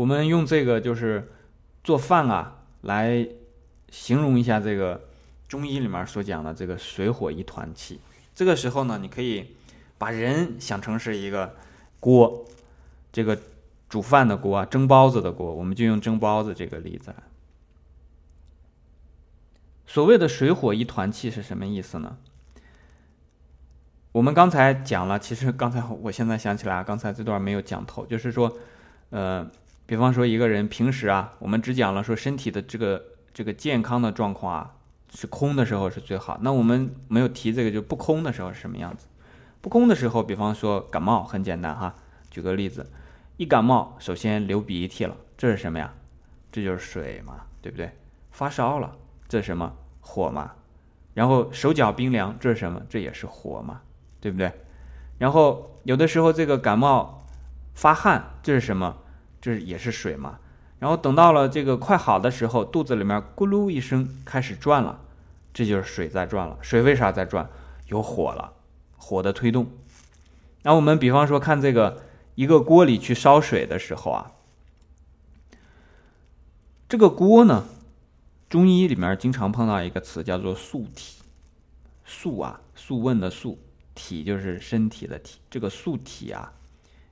我们用这个就是做饭啊来形容一下这个中医里面所讲的这个水火一团气。这个时候呢，你可以把人想成是一个锅，这个煮饭的锅啊，蒸包子的锅，我们就用蒸包子这个例子。所谓的水火一团气是什么意思呢？我们刚才讲了，其实刚才我现在想起来，刚才这段没有讲透，就是说，呃，比方说一个人平时啊，我们只讲了说身体的这个这个健康的状况啊，是空的时候是最好。那我们没有提这个，就不空的时候是什么样子？不空的时候，比方说感冒，很简单哈，举个例子，一感冒，首先流鼻涕了，这是什么呀？这就是水嘛，对不对？发烧了。这什么火嘛？然后手脚冰凉，这是什么？这也是火嘛，对不对？然后有的时候这个感冒发汗，这是什么？这也是水嘛。然后等到了这个快好的时候，肚子里面咕噜一声开始转了，这就是水在转了。水为啥在转？有火了，火的推动。那我们比方说看这个一个锅里去烧水的时候啊，这个锅呢？中医里面经常碰到一个词，叫做“素体”。素啊，素问的素，体就是身体的体。这个素体啊，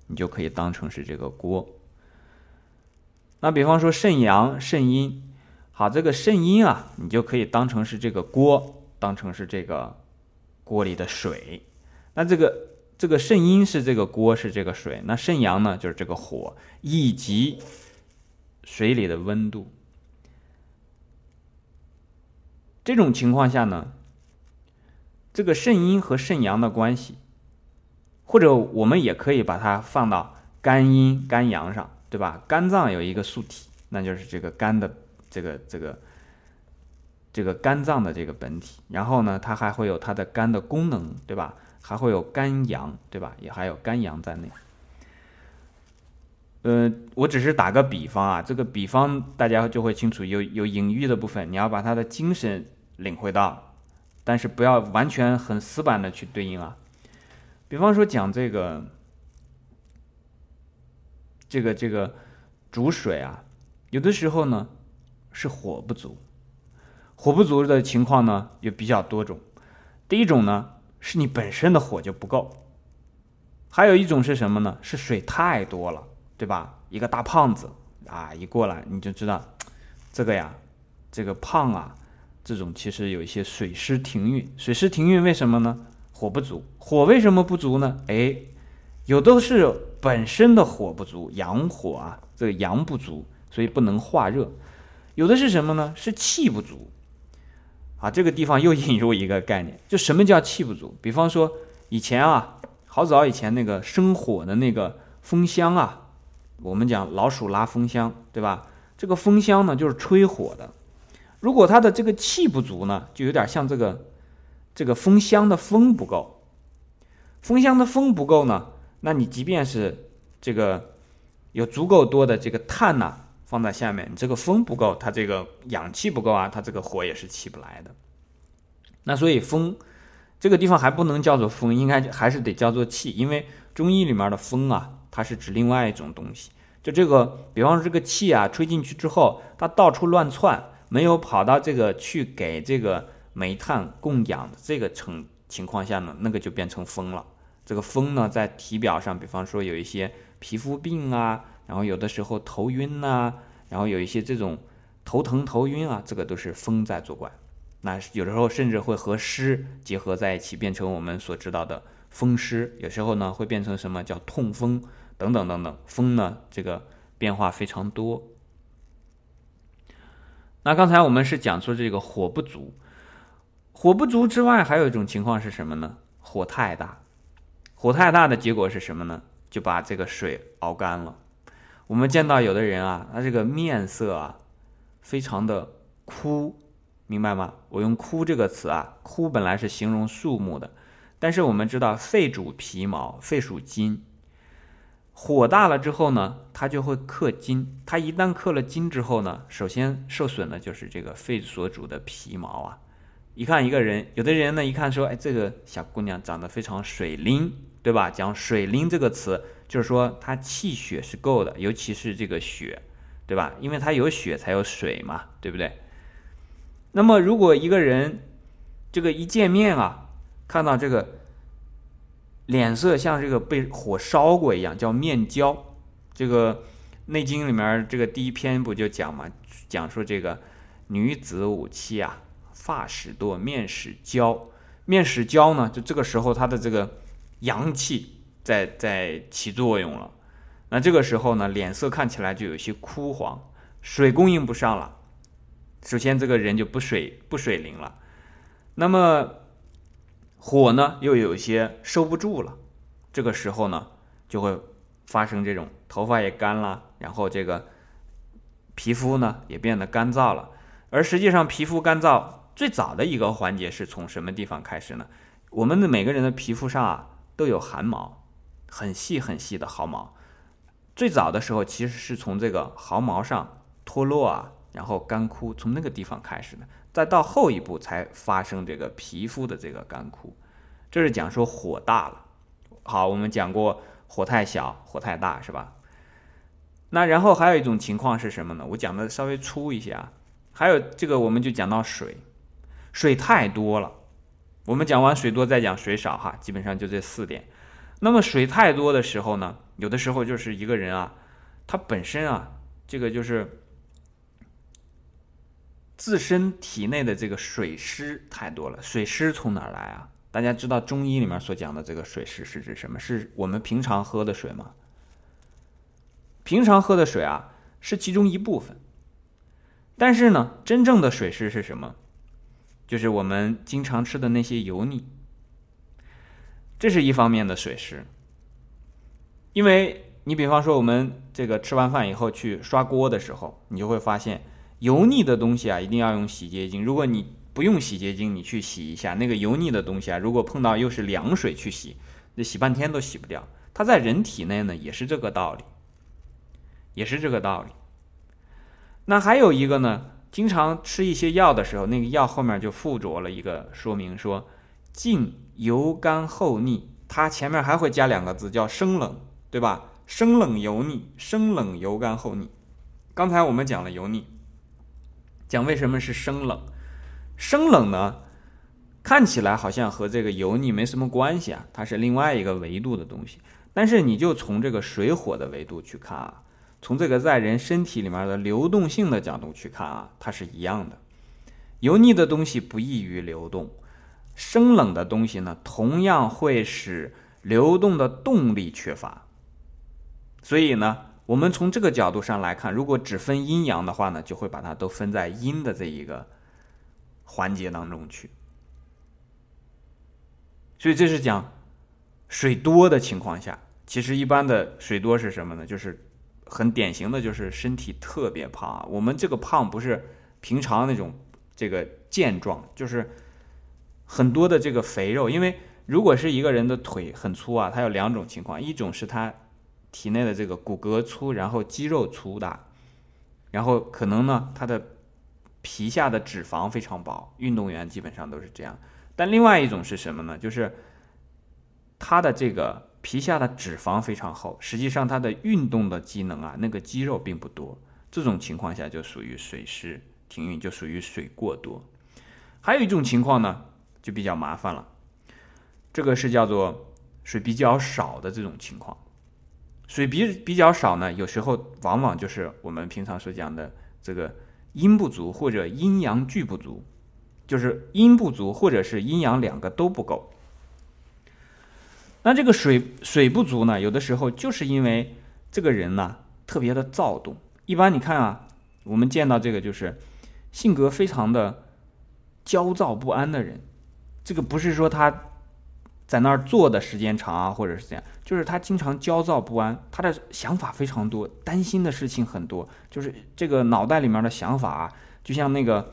你就可以当成是这个锅。那比方说肾阳、肾阴，好，这个肾阴啊，你就可以当成是这个锅，当成是这个锅里的水。那这个这个肾阴是这个锅，是这个水。那肾阳呢，就是这个火，以及水里的温度。这种情况下呢，这个肾阴和肾阳的关系，或者我们也可以把它放到肝阴、肝阳上，对吧？肝脏有一个素体，那就是这个肝的这个这个这个肝脏的这个本体。然后呢，它还会有它的肝的功能，对吧？还会有肝阳，对吧？也还有肝阳在内。呃，我只是打个比方啊，这个比方大家就会清楚，有有隐喻的部分，你要把它的精神。领会到，但是不要完全很死板的去对应啊。比方说讲这个，这个这个煮水啊，有的时候呢是火不足，火不足的情况呢有比较多种。第一种呢是你本身的火就不够，还有一种是什么呢？是水太多了，对吧？一个大胖子啊一过来你就知道，这个呀，这个胖啊。这种其实有一些水湿停运，水湿停运为什么呢？火不足，火为什么不足呢？哎，有的是本身的火不足，阳火啊，这个阳不足，所以不能化热；有的是什么呢？是气不足。啊，这个地方又引入一个概念，就什么叫气不足？比方说以前啊，好早以前那个生火的那个风箱啊，我们讲老鼠拉风箱，对吧？这个风箱呢，就是吹火的。如果它的这个气不足呢，就有点像这个这个风箱的风不够。风箱的风不够呢，那你即便是这个有足够多的这个碳呐放在下面，你这个风不够，它这个氧气不够啊，它这个火也是起不来的。那所以风这个地方还不能叫做风，应该还是得叫做气，因为中医里面的风啊，它是指另外一种东西。就这个，比方说这个气啊吹进去之后，它到处乱窜。没有跑到这个去给这个煤炭供氧的这个成情况下呢，那个就变成风了。这个风呢，在体表上，比方说有一些皮肤病啊，然后有的时候头晕呐，然后有一些这种头疼头晕啊，这个都是风在作怪。那有的时候甚至会和湿结合在一起，变成我们所知道的风湿。有时候呢，会变成什么叫痛风等等等等。风呢，这个变化非常多。那刚才我们是讲说这个火不足，火不足之外，还有一种情况是什么呢？火太大，火太大的结果是什么呢？就把这个水熬干了。我们见到有的人啊，他这个面色啊，非常的枯，明白吗？我用“枯”这个词啊，“枯”本来是形容树木的，但是我们知道肺主皮毛，肺属金。火大了之后呢，它就会克金。它一旦克了金之后呢，首先受损的就是这个肺所主的皮毛啊。一看一个人，有的人呢一看说，哎，这个小姑娘长得非常水灵，对吧？讲水灵这个词，就是说他气血是够的，尤其是这个血，对吧？因为他有血才有水嘛，对不对？那么如果一个人这个一见面啊，看到这个脸色像这个被火烧过一样，叫面焦。这个《内经》里面这个第一篇不就讲嘛，讲说这个女子五七啊，发始堕，面始焦。面始焦呢，就这个时候她的这个阳气在在起作用了。那这个时候呢，脸色看起来就有些枯黄，水供应不上了。首先，这个人就不水不水灵了。那么火呢，又有些收不住了。这个时候呢，就会发生这种头发也干了，然后这个皮肤呢也变得干燥了。而实际上，皮肤干燥最早的一个环节是从什么地方开始呢？我们的每个人的皮肤上啊都有汗毛，很细很细的毫毛。最早的时候，其实是从这个毫毛上脱落啊。然后干枯，从那个地方开始的，再到后一步才发生这个皮肤的这个干枯，这是讲说火大了。好，我们讲过火太小、火太大，是吧？那然后还有一种情况是什么呢？我讲的稍微粗一些啊。还有这个，我们就讲到水，水太多了。我们讲完水多，再讲水少哈，基本上就这四点。那么水太多的时候呢，有的时候就是一个人啊，他本身啊，这个就是。自身体内的这个水湿太多了，水湿从哪儿来啊？大家知道中医里面所讲的这个水湿是指什么？是我们平常喝的水吗？平常喝的水啊，是其中一部分。但是呢，真正的水湿是什么？就是我们经常吃的那些油腻，这是一方面的水湿。因为你比方说我们这个吃完饭以后去刷锅的时候，你就会发现。油腻的东西啊，一定要用洗洁精。如果你不用洗洁精，你去洗一下那个油腻的东西啊，如果碰到又是凉水去洗，那洗半天都洗不掉。它在人体内呢，也是这个道理，也是这个道理。那还有一个呢，经常吃一些药的时候，那个药后面就附着了一个说明，说禁油干厚腻，它前面还会加两个字，叫生冷，对吧？生冷油腻，生冷油干厚腻。刚才我们讲了油腻。讲为什么是生冷？生冷呢，看起来好像和这个油腻没什么关系啊，它是另外一个维度的东西。但是你就从这个水火的维度去看啊，从这个在人身体里面的流动性的角度去看啊，它是一样的。油腻的东西不易于流动，生冷的东西呢，同样会使流动的动力缺乏。所以呢。我们从这个角度上来看，如果只分阴阳的话呢，就会把它都分在阴的这一个环节当中去。所以这是讲水多的情况下，其实一般的水多是什么呢？就是很典型的就是身体特别胖啊。我们这个胖不是平常那种这个健壮，就是很多的这个肥肉。因为如果是一个人的腿很粗啊，他有两种情况，一种是他。体内的这个骨骼粗，然后肌肉粗大，然后可能呢，他的皮下的脂肪非常薄。运动员基本上都是这样。但另外一种是什么呢？就是他的这个皮下的脂肪非常厚，实际上它的运动的机能啊，那个肌肉并不多。这种情况下就属于水湿停运，就属于水过多。还有一种情况呢，就比较麻烦了，这个是叫做水比较少的这种情况。水比比较少呢，有时候往往就是我们平常所讲的这个阴不足或者阴阳俱不足，就是阴不足或者是阴阳两个都不够。那这个水水不足呢，有的时候就是因为这个人呢特别的躁动。一般你看啊，我们见到这个就是性格非常的焦躁不安的人，这个不是说他。在那儿坐的时间长啊，或者是这样，就是他经常焦躁不安，他的想法非常多，担心的事情很多，就是这个脑袋里面的想法啊，就像那个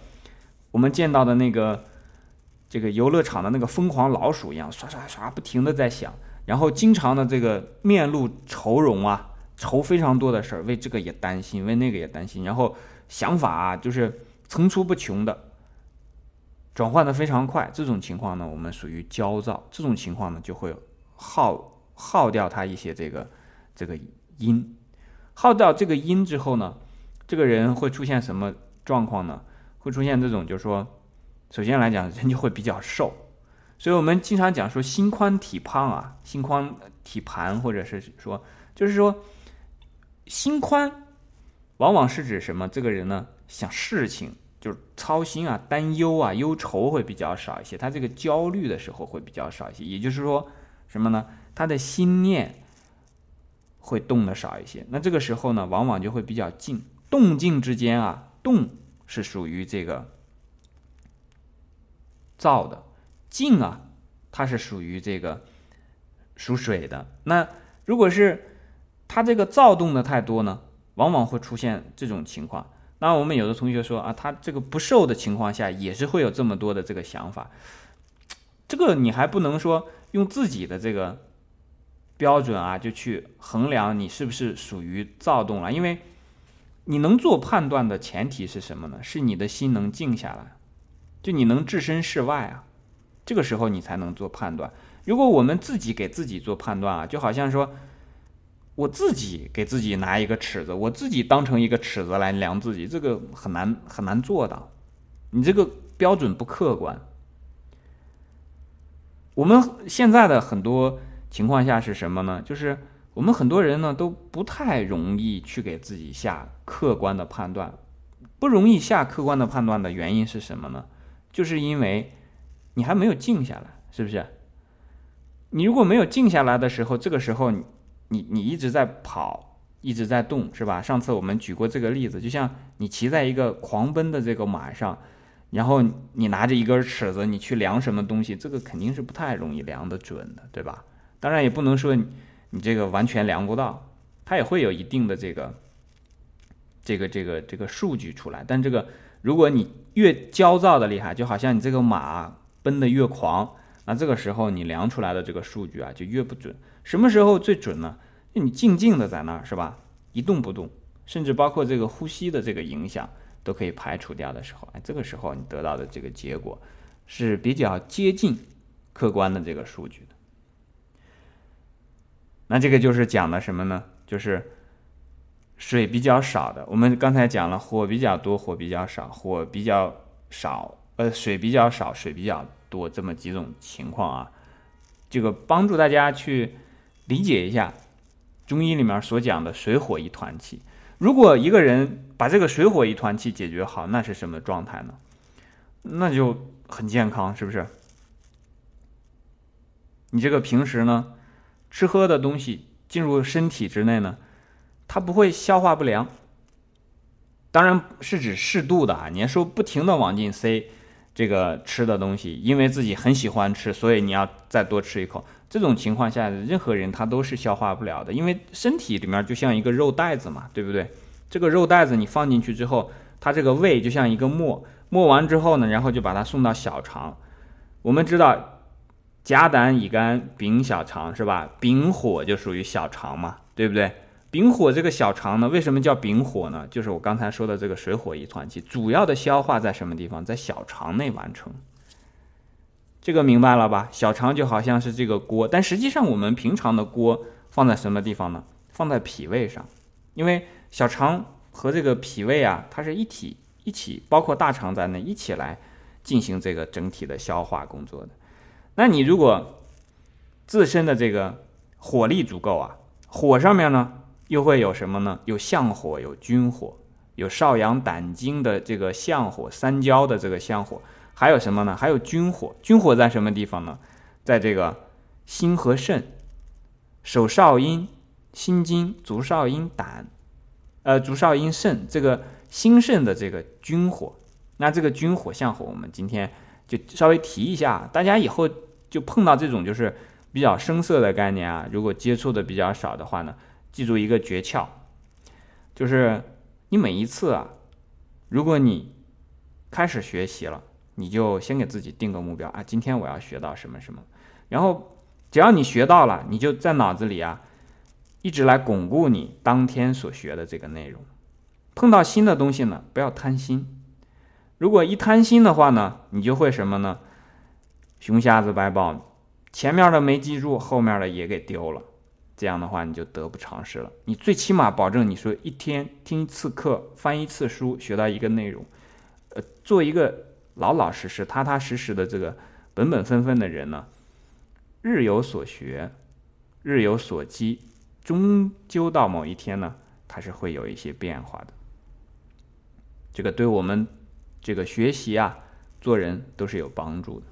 我们见到的那个这个游乐场的那个疯狂老鼠一样，刷刷刷不停的在响，然后经常的这个面露愁容啊，愁非常多的事儿，为这个也担心，为那个也担心，然后想法啊就是层出不穷的。转换的非常快，这种情况呢，我们属于焦躁。这种情况呢，就会耗耗掉他一些这个这个阴，耗掉这个阴之后呢，这个人会出现什么状况呢？会出现这种，就是说，首先来讲，人就会比较瘦。所以我们经常讲说心宽体胖啊，心宽体盘，或者是说，就是说心宽，往往是指什么？这个人呢，想事情就是操心啊、担忧啊、忧愁会比较少一些，他这个焦虑的时候会比较少一些。也就是说，什么呢？他的心念会动的少一些。那这个时候呢，往往就会比较静，动静之间啊，动是属于这个燥的。静啊，它是属于这个属水的。那如果是它这个躁动的太多呢，往往会出现这种情况。那我们有的同学说啊，他这个不瘦的情况下，也是会有这么多的这个想法。这个你还不能说用自己的这个标准啊，就去衡量你是不是属于躁动了。因为你能做判断的前提是什么呢？是你的心能静下来，就你能置身事外啊。这个时候你才能做判断。如果我们自己给自己做判断啊，就好像说，我自己给自己拿一个尺子，我自己当成一个尺子来量自己，这个很难很难做到。你这个标准不客观。我们现在的很多情况下是什么呢？就是我们很多人呢都不太容易去给自己下客观的判断。不容易下客观的判断的原因是什么呢？就是因为。你还没有静下来，是不是？你如果没有静下来的时候，这个时候你你你一直在跑，一直在动，是吧？上次我们举过这个例子，就像你骑在一个狂奔的这个马上，然后你拿着一根尺子，你去量什么东西，这个肯定是不太容易量得准的，对吧？当然也不能说你这个完全量不到，它也会有一定的这个这个这个这个数据出来。但这个如果你越焦躁的厉害，就好像你这个马。奔得越狂，那这个时候你量出来的这个数据啊就越不准。什么时候最准呢？你静静的在那儿是吧，一动不动，甚至包括这个呼吸的这个影响都可以排除掉的时候，哎，这个时候你得到的这个结果是比较接近客观的这个数据的。那这个就是讲的什么呢？就是水比较少的。我们刚才讲了火比较多，火比较少，火比较少。呃，水比较少，水比较多，这么几种情况啊，这个帮助大家去理解一下中医里面所讲的水火一团气。如果一个人把这个水火一团气解决好，那是什么状态呢？那就很健康，是不是？你这个平时呢，吃喝的东西进入身体之内呢，它不会消化不良。当然是指适度的啊，你要说不停的往进塞。这个吃的东西，因为自己很喜欢吃，所以你要再多吃一口。这种情况下，任何人他都是消化不了的，因为身体里面就像一个肉袋子嘛，对不对？这个肉袋子你放进去之后，它这个胃就像一个磨，磨完之后呢，然后就把它送到小肠。我们知道，甲胆乙肝丙小肠是吧？丙火就属于小肠嘛，对不对？丙火这个小肠呢，为什么叫丙火呢？就是我刚才说的这个水火一团气，主要的消化在什么地方？在小肠内完成。这个明白了吧？小肠就好像是这个锅，但实际上我们平常的锅放在什么地方呢？放在脾胃上，因为小肠和这个脾胃啊，它是一体一起，包括大肠在内一起来进行这个整体的消化工作的。那你如果自身的这个火力足够啊，火上面呢？又会有什么呢？有相火，有君火，有少阳胆经的这个相火，三焦的这个相火，还有什么呢？还有君火。君火在什么地方呢？在这个心和肾、手少阴、心经、足少阴胆，呃，足少阴肾这个心肾的这个君火。那这个君火相火，我们今天就稍微提一下，大家以后就碰到这种就是比较生涩的概念啊，如果接触的比较少的话呢？记住一个诀窍，就是你每一次啊，如果你开始学习了，你就先给自己定个目标啊，今天我要学到什么什么，然后只要你学到了，你就在脑子里啊，一直来巩固你当天所学的这个内容。碰到新的东西呢，不要贪心。如果一贪心的话呢，你就会什么呢？熊瞎子掰苞米，前面的没记住，后面的也给丢了。这样的话你就得不偿失了。你最起码保证你说一天听一次课，翻一次书，学到一个内容，呃，做一个老老实实、踏踏实实的这个本本分分的人呢，日有所学，日有所积，终究到某一天呢，它是会有一些变化的。这个对我们这个学习啊、做人都是有帮助的。